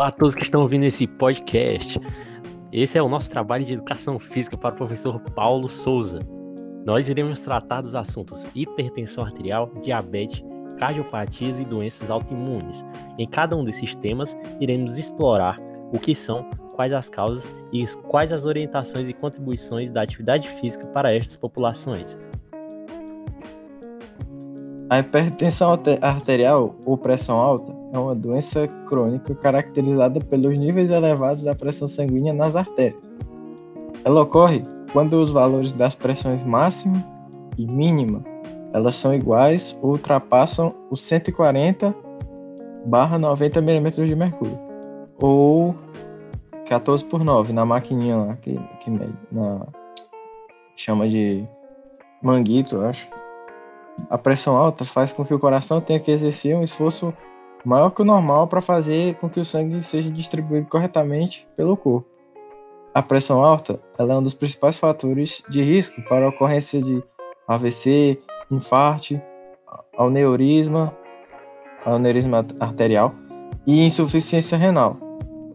Olá a todos que estão ouvindo esse podcast. Esse é o nosso trabalho de educação física para o professor Paulo Souza. Nós iremos tratar dos assuntos hipertensão arterial, diabetes, cardiopatias e doenças autoimunes. Em cada um desses temas, iremos explorar o que são, quais as causas e quais as orientações e contribuições da atividade física para estas populações. A hipertensão arterial ou pressão alta é uma doença crônica caracterizada pelos níveis elevados da pressão sanguínea nas artérias. Ela ocorre quando os valores das pressões máxima e mínima elas são iguais ou ultrapassam os 140 barra 90 milímetros de mercúrio ou 14 por 9 na maquininha lá que, que na, chama de manguito, eu acho a pressão alta faz com que o coração tenha que exercer um esforço maior que o normal para fazer com que o sangue seja distribuído corretamente pelo corpo. A pressão alta é um dos principais fatores de risco para a ocorrência de AVC, infarto, aneurisma, aneurisma arterial e insuficiência renal.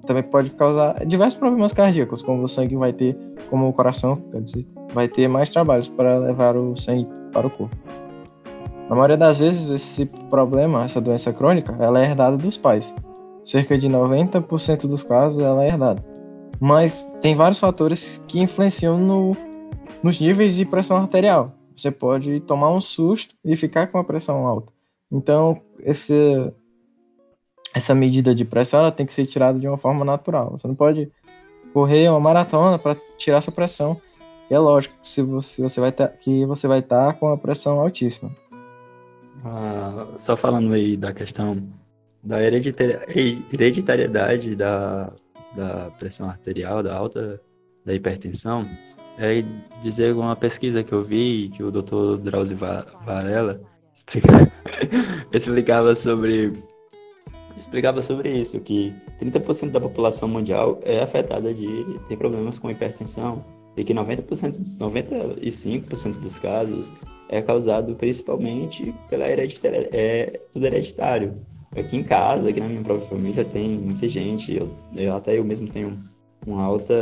Também pode causar diversos problemas cardíacos, como o sangue vai ter, como o coração, quer dizer, vai ter mais trabalhos para levar o sangue para o corpo. Na maioria das vezes, esse problema, essa doença crônica, ela é herdada dos pais. Cerca de 90% dos casos ela é herdada. Mas tem vários fatores que influenciam no, nos níveis de pressão arterial. Você pode tomar um susto e ficar com a pressão alta. Então, esse, essa medida de pressão ela tem que ser tirada de uma forma natural. Você não pode correr uma maratona para tirar sua pressão. é lógico que se você, você vai tá, que você vai estar tá com a pressão altíssima. Ah, só falando aí da questão da hereditariedade da, da pressão arterial, da alta da hipertensão, é dizer uma pesquisa que eu vi que o Dr. Drauzio Varela explicava, explicava sobre explicava sobre isso, que 30% da população mundial é afetada de ter problemas com hipertensão e que 90%, 95% dos casos é causado principalmente pela hereditária, é tudo hereditário. Aqui em casa, aqui na minha própria família, tem muita gente, eu, eu até eu mesmo tenho uma alta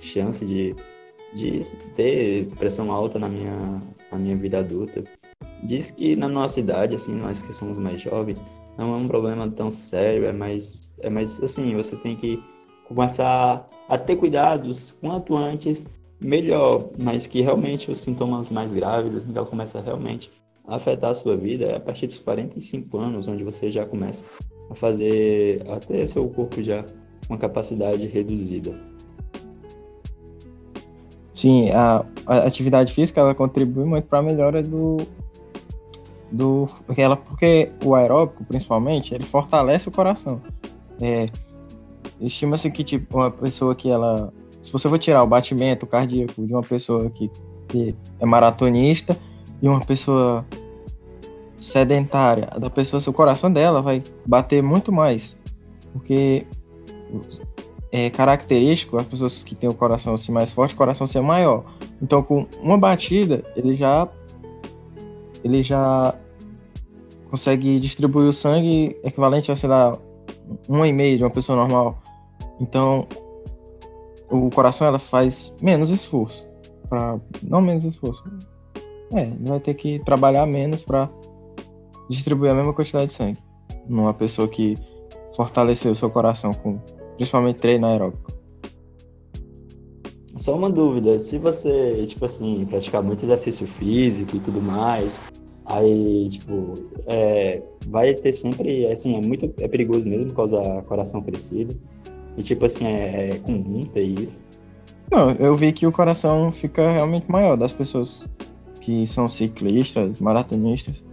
chance de, de ter pressão alta na minha, na minha vida adulta. Diz que na nossa idade, assim, nós que somos mais jovens, não é um problema tão sério, é mais, é mais assim, você tem que começar a ter cuidados quanto antes melhor, mas que realmente os sintomas mais graves, já começa realmente a afetar a sua vida é a partir dos 45 anos, onde você já começa a fazer até seu corpo já uma capacidade reduzida. Sim, a, a atividade física ela contribui muito para a melhora do do ela porque o aeróbico principalmente ele fortalece o coração. É, estima-se que tipo uma pessoa que ela se você for tirar o batimento cardíaco de uma pessoa que, que é maratonista e uma pessoa sedentária, da pessoa, seu coração dela vai bater muito mais. Porque é característico as pessoas que têm o coração assim mais forte, o coração ser maior. Então, com uma batida, ele já ele já consegue distribuir o sangue equivalente a, sei lá, uma e meia de uma pessoa normal. Então, o coração ela faz menos esforço para não menos esforço. É, ele vai ter que trabalhar menos para distribuir a mesma quantidade de sangue numa pessoa que fortaleceu o seu coração com principalmente treino aeróbico. Só uma dúvida, se você, tipo assim, praticar muito exercício físico e tudo mais, aí, tipo, é, vai ter sempre, assim, é muito, é perigoso mesmo causar coração crescido. E tipo assim, é, é comum ter isso. Não, eu vi que o coração fica realmente maior das pessoas que são ciclistas, maratonistas.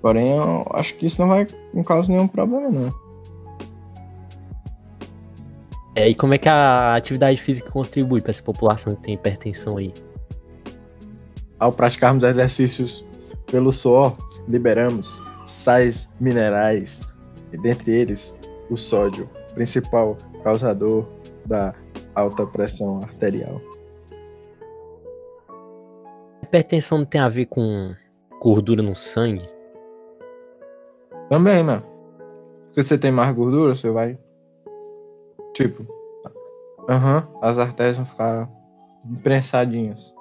Porém, eu acho que isso não vai não causa nenhum problema, não. É, e como é que a atividade física contribui para essa população que tem hipertensão aí? Ao praticarmos exercícios pelo suor, liberamos sais minerais, e dentre eles o sódio, principal causador da alta pressão arterial. Hipertensão não tem a ver com gordura no sangue? Também, né? Se você tem mais gordura, você vai Tipo, aham, as artérias vão ficar imprensadinhas.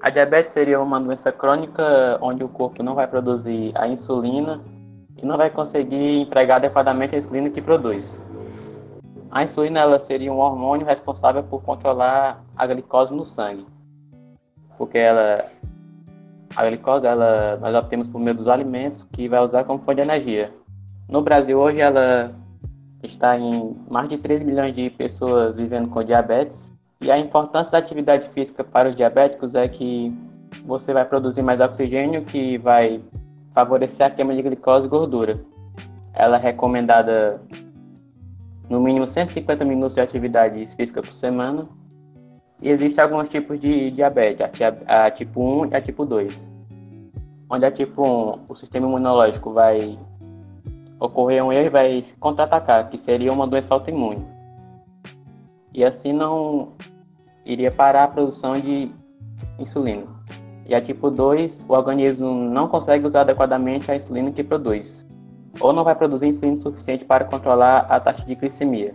A diabetes seria uma doença crônica onde o corpo não vai produzir a insulina e não vai conseguir empregar adequadamente a insulina que produz. A insulina ela seria um hormônio responsável por controlar a glicose no sangue, porque ela a glicose ela nós obtemos por meio dos alimentos que vai usar como fonte de energia. No Brasil hoje ela está em mais de 3 milhões de pessoas vivendo com diabetes e a importância da atividade física para os diabéticos é que você vai produzir mais oxigênio que vai favorecer a queima de glicose e gordura. Ela é recomendada no mínimo 150 minutos de atividade física por semana. E existem alguns tipos de diabetes, a, a tipo 1 e a tipo 2. Onde a tipo 1, o sistema imunológico vai ocorrer um erro e vai contra-atacar, que seria uma doença autoimune. E assim não iria parar a produção de insulina. E a tipo 2, o organismo não consegue usar adequadamente a insulina que produz ou não vai produzir insulina suficiente para controlar a taxa de glicemia.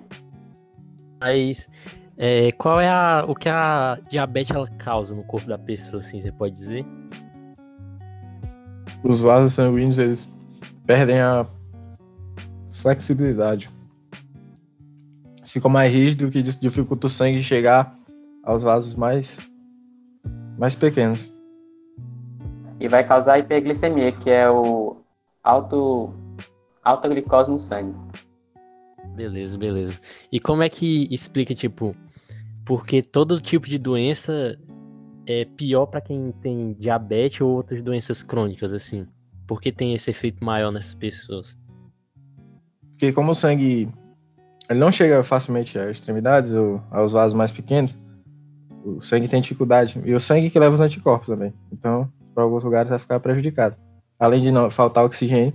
Mas é, qual é a, o que a diabetes ela causa no corpo da pessoa, assim, você pode dizer? Os vasos sanguíneos, eles perdem a flexibilidade. Ficam mais rígidos, o que dificulta o sangue chegar aos vasos mais, mais pequenos. E vai causar hiperglicemia, que é o alto alta glicose no sangue. Beleza, beleza. E como é que explica, tipo, porque todo tipo de doença é pior para quem tem diabetes ou outras doenças crônicas, assim? Por que tem esse efeito maior nessas pessoas? Porque como o sangue ele não chega facilmente às extremidades ou aos vasos mais pequenos, o sangue tem dificuldade. E o sangue que leva os anticorpos também. Então, para alguns lugares vai ficar prejudicado. Além de não faltar oxigênio,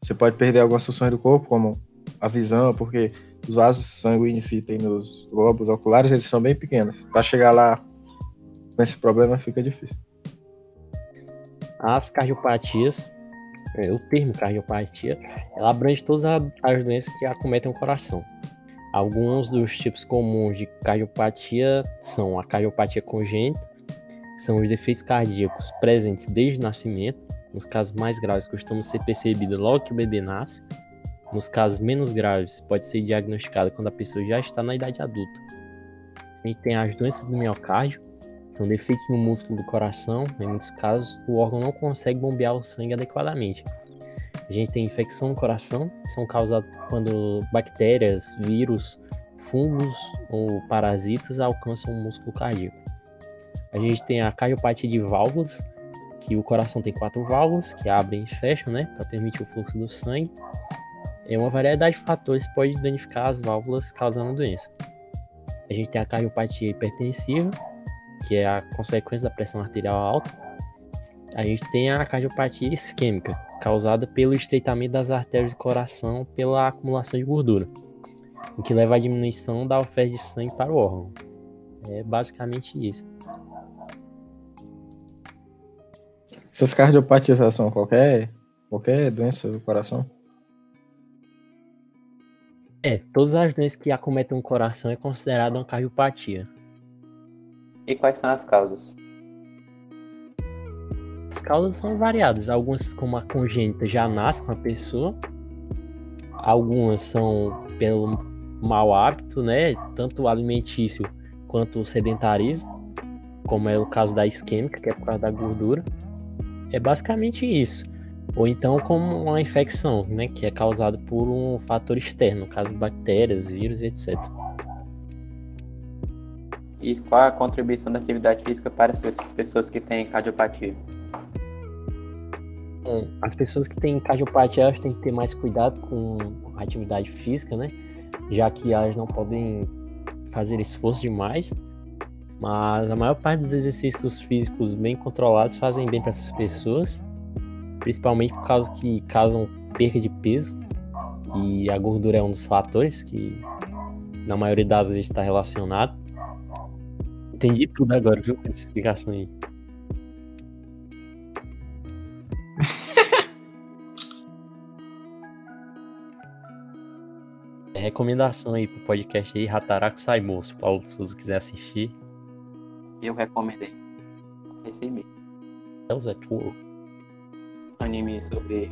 você pode perder algumas funções do corpo, como a visão, porque os vasos sanguíneos que tem nos globos oculares, eles são bem pequenos. Para chegar lá com esse problema fica difícil. As cardiopatias, é, o termo cardiopatia, ela abrange todas as doenças que acometem o coração. Alguns dos tipos comuns de cardiopatia são a cardiopatia congênita, são os defeitos cardíacos presentes desde o nascimento, nos casos mais graves, costuma ser percebida logo que o bebê nasce. Nos casos menos graves, pode ser diagnosticada quando a pessoa já está na idade adulta. A gente tem as doenças do miocárdio, são defeitos no músculo do coração. Em muitos casos, o órgão não consegue bombear o sangue adequadamente. A gente tem infecção no coração, são causadas quando bactérias, vírus, fungos ou parasitas alcançam o músculo cardíaco. A gente tem a cardiopatia de válvulas, que o coração tem quatro válvulas que abrem e fecham, né, para permitir o fluxo do sangue. É uma variedade de fatores que pode danificar as válvulas causando doença. A gente tem a cardiopatia hipertensiva, que é a consequência da pressão arterial alta. A gente tem a cardiopatia isquêmica, causada pelo estreitamento das artérias do coração pela acumulação de gordura, o que leva à diminuição da oferta de sangue para o órgão. É basicamente isso. Essas cardiopatias são qualquer, qualquer doença do coração? É, todas as doenças que acometem o coração é considerada uma cardiopatia. E quais são as causas? As causas são variadas. Algumas, como a congênita, já nasce com a pessoa. Algumas são pelo mau hábito, né? Tanto alimentício quanto o sedentarismo, como é o caso da isquêmica, que é por causa da gordura. É basicamente isso. Ou então como uma infecção, né, que é causada por um fator externo, no caso bactérias, vírus, etc. E qual a contribuição da atividade física para essas pessoas que têm cardiopatia? Bom, as pessoas que têm cardiopatia elas têm que ter mais cuidado com a atividade física, né? Já que elas não podem fazer esforço demais mas a maior parte dos exercícios físicos bem controlados fazem bem para essas pessoas, principalmente por causa que causam perda de peso e a gordura é um dos fatores que na maioria das vezes está relacionado. Entendi tudo agora, viu? Essa explicação aí. É recomendação aí pro podcast aí, Rataraku Sai Moço. Paulo Souza quiser assistir. Eu recomendei. Esse mesmo. Cells at War. Anime sobre,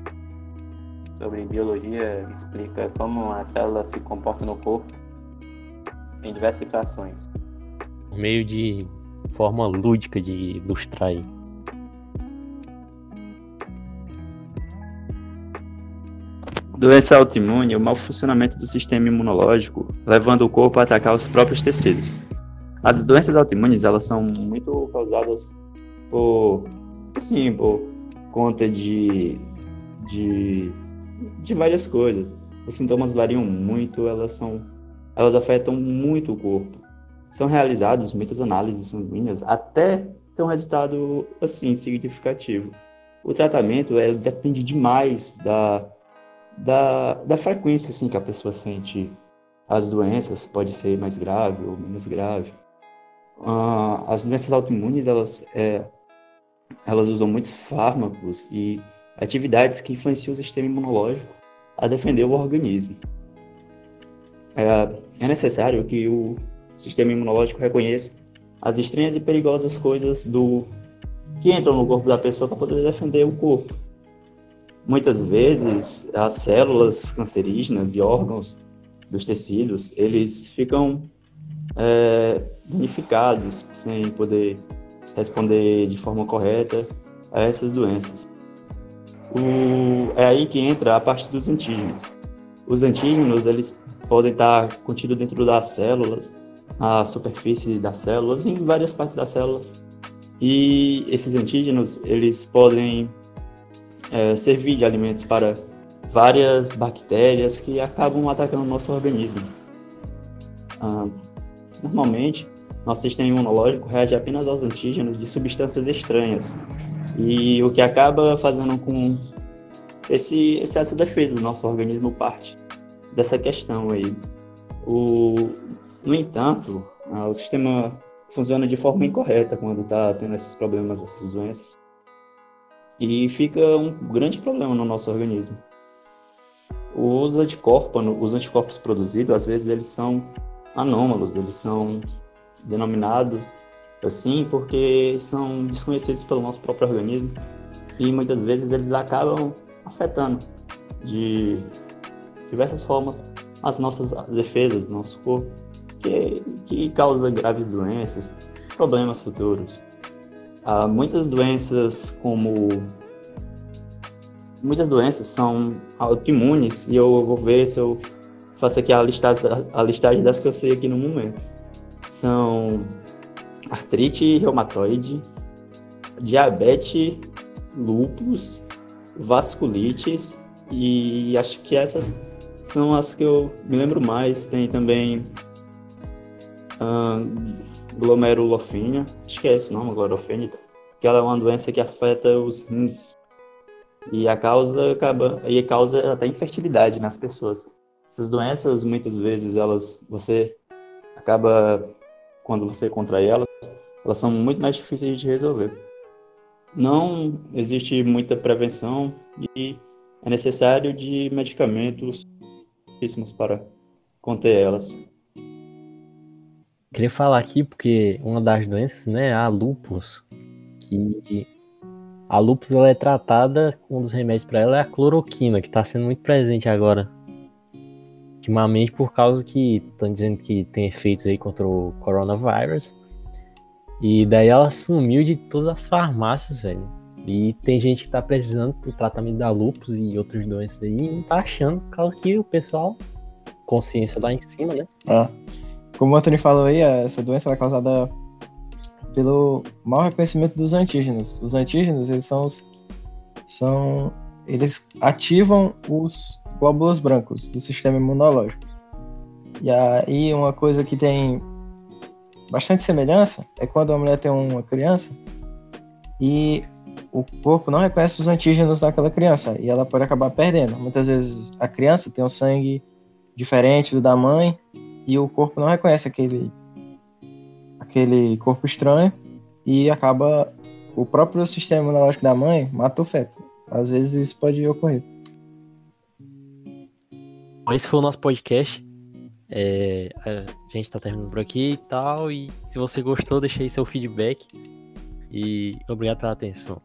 sobre biologia explica como a célula se comporta no corpo em diversas situações. Por meio de forma lúdica de ilustrar aí. Doença autoimune é o mau funcionamento do sistema imunológico, levando o corpo a atacar os próprios tecidos. As doenças autoimunes, elas são muito causadas por, assim, por conta de, de, de várias coisas. Os sintomas variam muito, elas são, elas afetam muito o corpo. São realizadas muitas análises sanguíneas até ter um resultado, assim, significativo. O tratamento, ele depende demais da da, da frequência assim, que a pessoa sente as doenças, pode ser mais grave ou menos grave. Uh, as doenças autoimunes, elas, é, elas usam muitos fármacos e atividades que influenciam o sistema imunológico a defender o organismo. É, é necessário que o sistema imunológico reconheça as estranhas e perigosas coisas do que entram no corpo da pessoa para poder defender o corpo. Muitas vezes, as células cancerígenas e órgãos dos tecidos, eles ficam é, danificados sem poder responder de forma correta a essas doenças. O, é aí que entra a parte dos antígenos. Os antígenos, eles podem estar contidos dentro das células, na superfície das células, em várias partes das células. E esses antígenos, eles podem é, servir de alimentos para várias bactérias que acabam atacando o nosso organismo. Ah, normalmente, nosso sistema imunológico reage apenas aos antígenos de substâncias estranhas, e o que acaba fazendo com esse, essa defesa do nosso organismo parte dessa questão aí. O, no entanto, ah, o sistema funciona de forma incorreta quando está tendo esses problemas, essas doenças e fica um grande problema no nosso organismo. Os anticorpos, os anticorpos produzidos, às vezes eles são anômalos, eles são denominados assim porque são desconhecidos pelo nosso próprio organismo e muitas vezes eles acabam afetando de diversas formas as nossas defesas do nosso corpo, que, que causa graves doenças, problemas futuros. Uh, muitas doenças como muitas doenças são autoimunes e eu vou ver se eu faço aqui a listagem, a listagem das que eu sei aqui no momento. São artrite reumatoide, diabetes, lúpus, vasculites e acho que essas são as que eu me lembro mais. Tem também hum, acho que é esse nome, glomerulofenia, que ela é uma doença que afeta os rins e a causa acaba e causa até infertilidade nas pessoas. Essas doenças muitas vezes elas você acaba quando você contrai elas, elas são muito mais difíceis de resolver. Não existe muita prevenção e é necessário de medicamentos para conter elas. Queria falar aqui porque uma das doenças, né, é a lupus, que a lupus ela é tratada, um dos remédios para ela é a cloroquina, que está sendo muito presente agora. Ultimamente por causa que estão dizendo que tem efeitos aí contra o coronavírus. E daí ela sumiu de todas as farmácias, velho. E tem gente que tá precisando pro tratamento da lupus e outras doenças aí e não tá achando, por causa que o pessoal, consciência lá em cima, né? Ah. Como o Anthony falou aí, essa doença é causada pelo mau reconhecimento dos antígenos. Os antígenos, eles são os são eles ativam os glóbulos brancos do sistema imunológico. E aí uma coisa que tem bastante semelhança é quando a mulher tem uma criança e o corpo não reconhece os antígenos daquela criança e ela pode acabar perdendo. Muitas vezes a criança tem um sangue diferente do da mãe e o corpo não reconhece aquele aquele corpo estranho e acaba o próprio sistema imunológico da mãe mata o feto. Às vezes isso pode ocorrer. Esse foi o nosso podcast. É, a gente tá terminando por aqui e tal. E se você gostou, deixa aí seu feedback. E obrigado pela atenção.